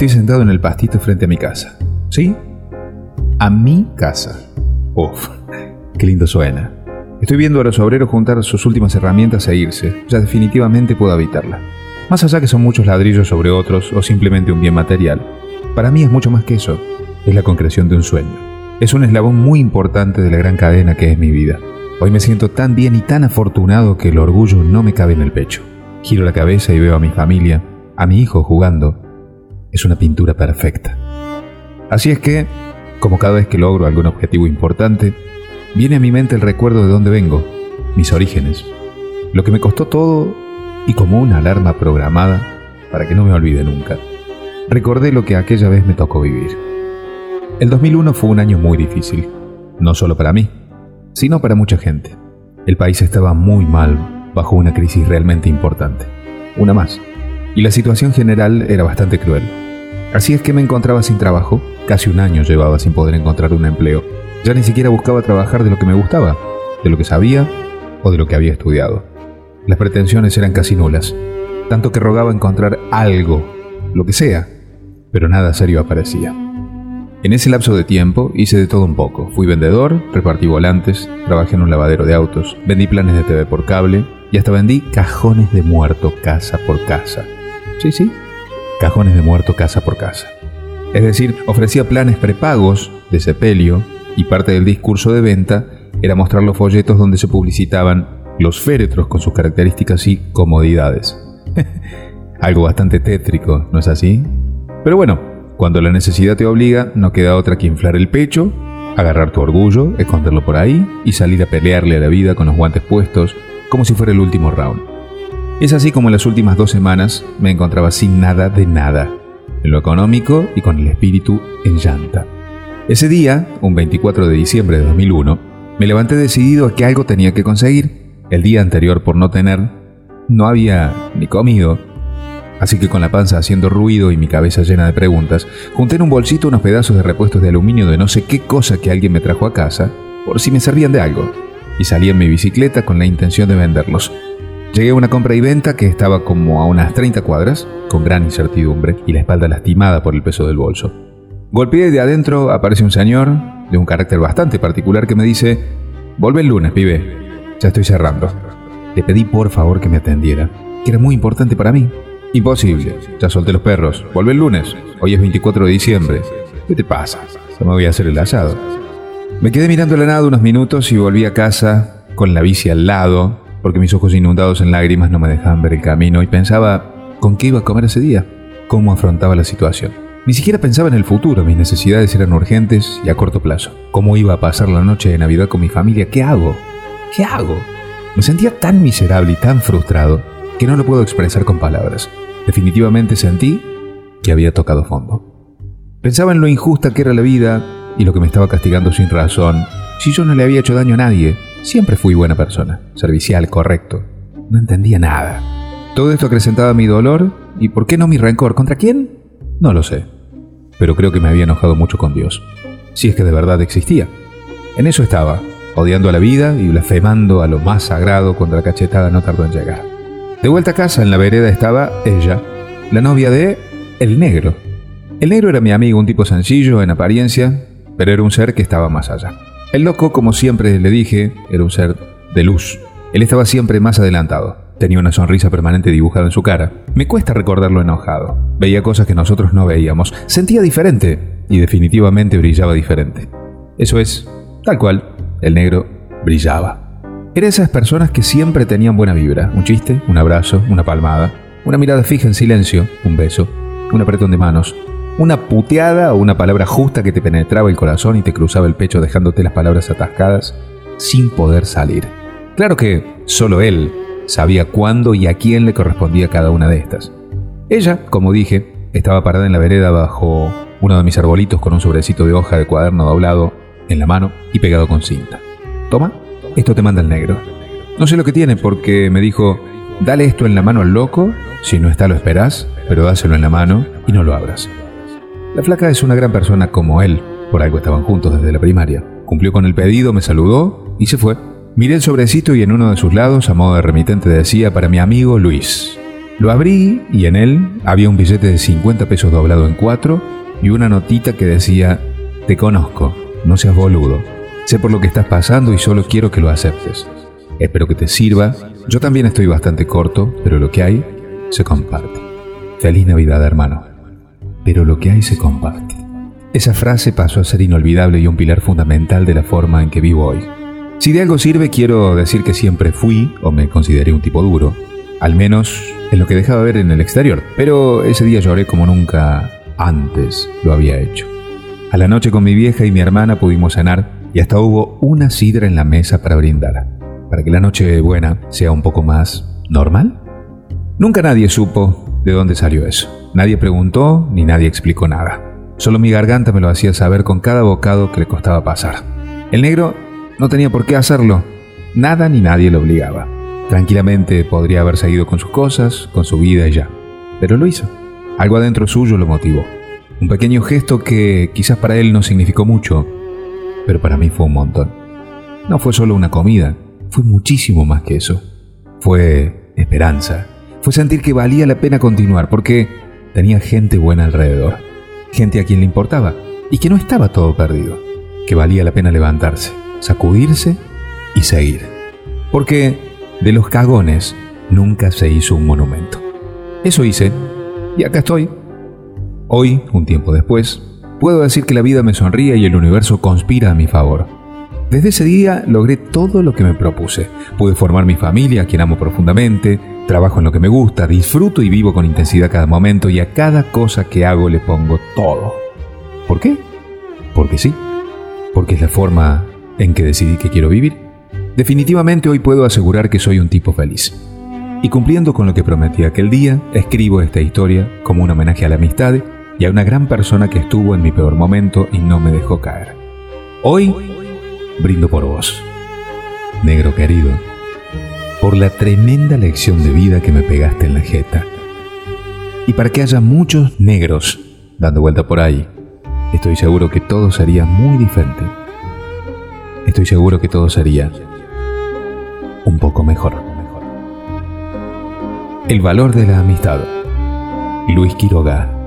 Estoy sentado en el pastito frente a mi casa. ¿Sí? A mi casa. Uf, qué lindo suena. Estoy viendo a los obreros juntar sus últimas herramientas e irse. Ya definitivamente puedo habitarla. Más allá que son muchos ladrillos sobre otros o simplemente un bien material, para mí es mucho más que eso. Es la concreción de un sueño. Es un eslabón muy importante de la gran cadena que es mi vida. Hoy me siento tan bien y tan afortunado que el orgullo no me cabe en el pecho. Giro la cabeza y veo a mi familia, a mi hijo jugando, es una pintura perfecta. Así es que, como cada vez que logro algún objetivo importante, viene a mi mente el recuerdo de dónde vengo, mis orígenes, lo que me costó todo y como una alarma programada para que no me olvide nunca. Recordé lo que aquella vez me tocó vivir. El 2001 fue un año muy difícil, no solo para mí, sino para mucha gente. El país estaba muy mal, bajo una crisis realmente importante. Una más. Y la situación general era bastante cruel. Así es que me encontraba sin trabajo, casi un año llevaba sin poder encontrar un empleo. Ya ni siquiera buscaba trabajar de lo que me gustaba, de lo que sabía o de lo que había estudiado. Las pretensiones eran casi nulas, tanto que rogaba encontrar algo, lo que sea, pero nada serio aparecía. En ese lapso de tiempo hice de todo un poco. Fui vendedor, repartí volantes, trabajé en un lavadero de autos, vendí planes de TV por cable y hasta vendí cajones de muerto casa por casa. Sí, sí, cajones de muerto casa por casa. Es decir, ofrecía planes prepagos de sepelio y parte del discurso de venta era mostrar los folletos donde se publicitaban los féretros con sus características y comodidades. Algo bastante tétrico, ¿no es así? Pero bueno, cuando la necesidad te obliga, no queda otra que inflar el pecho, agarrar tu orgullo, esconderlo por ahí y salir a pelearle a la vida con los guantes puestos, como si fuera el último round. Es así como en las últimas dos semanas me encontraba sin nada de nada, en lo económico y con el espíritu en llanta. Ese día, un 24 de diciembre de 2001, me levanté decidido a que algo tenía que conseguir. El día anterior, por no tener, no había ni comido. Así que con la panza haciendo ruido y mi cabeza llena de preguntas, junté en un bolsito unos pedazos de repuestos de aluminio de no sé qué cosa que alguien me trajo a casa, por si me servían de algo, y salí en mi bicicleta con la intención de venderlos. Llegué a una compra y venta que estaba como a unas 30 cuadras, con gran incertidumbre y la espalda lastimada por el peso del bolso. Golpeé de adentro aparece un señor, de un carácter bastante particular, que me dice, Vuelve el lunes, pibe. Ya estoy cerrando. Le pedí por favor que me atendiera, que era muy importante para mí. Imposible, ya solté los perros. Vuelve el lunes. Hoy es 24 de diciembre. ¿Qué te pasa? Ya me voy a hacer el asado. Me quedé mirando la nada unos minutos y volví a casa con la bici al lado, porque mis ojos inundados en lágrimas no me dejaban ver el camino y pensaba con qué iba a comer ese día, cómo afrontaba la situación. Ni siquiera pensaba en el futuro, mis necesidades eran urgentes y a corto plazo. ¿Cómo iba a pasar la noche de Navidad con mi familia? ¿Qué hago? ¿Qué hago? Me sentía tan miserable y tan frustrado que no lo puedo expresar con palabras. Definitivamente sentí que había tocado fondo. Pensaba en lo injusta que era la vida y lo que me estaba castigando sin razón. Si yo no le había hecho daño a nadie, Siempre fui buena persona, servicial, correcto. No entendía nada. Todo esto acrecentaba mi dolor y ¿por qué no mi rencor? ¿Contra quién? No lo sé. Pero creo que me había enojado mucho con Dios. Si es que de verdad existía. En eso estaba, odiando a la vida y blasfemando a lo más sagrado cuando la cachetada no tardó en llegar. De vuelta a casa, en la vereda estaba ella, la novia de El Negro. El Negro era mi amigo, un tipo sencillo en apariencia, pero era un ser que estaba más allá. El loco, como siempre le dije, era un ser de luz. Él estaba siempre más adelantado. Tenía una sonrisa permanente dibujada en su cara. Me cuesta recordarlo enojado. Veía cosas que nosotros no veíamos. Sentía diferente y definitivamente brillaba diferente. Eso es, tal cual, el negro brillaba. Era esas personas que siempre tenían buena vibra. Un chiste, un abrazo, una palmada, una mirada fija en silencio, un beso, un apretón de manos, una puteada o una palabra justa que te penetraba el corazón y te cruzaba el pecho dejándote las palabras atascadas sin poder salir. Claro que solo él sabía cuándo y a quién le correspondía cada una de estas. Ella, como dije, estaba parada en la vereda bajo uno de mis arbolitos con un sobrecito de hoja de cuaderno doblado en la mano y pegado con cinta. Toma, esto te manda el negro. No sé lo que tiene porque me dijo, dale esto en la mano al loco, si no está lo esperás, pero dáselo en la mano y no lo abras. La flaca es una gran persona como él, por algo estaban juntos desde la primaria. Cumplió con el pedido, me saludó y se fue. Miré el sobrecito y en uno de sus lados, a modo de remitente, decía para mi amigo Luis. Lo abrí y en él había un billete de 50 pesos doblado en cuatro y una notita que decía, te conozco, no seas boludo, sé por lo que estás pasando y solo quiero que lo aceptes. Espero que te sirva, yo también estoy bastante corto, pero lo que hay se comparte. Feliz Navidad, hermano. Pero lo que hay se comparte. Esa frase pasó a ser inolvidable y un pilar fundamental de la forma en que vivo hoy. Si de algo sirve, quiero decir que siempre fui o me consideré un tipo duro, al menos en lo que dejaba ver en el exterior, pero ese día lloré como nunca antes lo había hecho. A la noche con mi vieja y mi hermana pudimos cenar y hasta hubo una sidra en la mesa para brindar, para que la noche buena sea un poco más normal. Nunca nadie supo de dónde salió eso. Nadie preguntó ni nadie explicó nada. Solo mi garganta me lo hacía saber con cada bocado que le costaba pasar. El negro no tenía por qué hacerlo. Nada ni nadie lo obligaba. Tranquilamente podría haber seguido con sus cosas, con su vida y ya. Pero lo hizo. Algo adentro suyo lo motivó. Un pequeño gesto que quizás para él no significó mucho, pero para mí fue un montón. No fue solo una comida, fue muchísimo más que eso. Fue esperanza. Fue sentir que valía la pena continuar porque tenía gente buena alrededor. Gente a quien le importaba y que no estaba todo perdido. Que valía la pena levantarse, sacudirse y seguir. Porque de los cagones nunca se hizo un monumento. Eso hice, y acá estoy. Hoy, un tiempo después, puedo decir que la vida me sonríe y el universo conspira a mi favor. Desde ese día logré todo lo que me propuse. Pude formar mi familia, a quien amo profundamente, trabajo en lo que me gusta, disfruto y vivo con intensidad cada momento y a cada cosa que hago le pongo todo. ¿Por qué? Porque sí. Porque es la forma en que decidí que quiero vivir. Definitivamente hoy puedo asegurar que soy un tipo feliz. Y cumpliendo con lo que prometí aquel día, escribo esta historia como un homenaje a la amistad y a una gran persona que estuvo en mi peor momento y no me dejó caer. Hoy brindo por vos, negro querido, por la tremenda lección de vida que me pegaste en la jeta. Y para que haya muchos negros dando vuelta por ahí, estoy seguro que todo sería muy diferente. Estoy seguro que todo sería un poco mejor. El valor de la amistad. Luis Quiroga.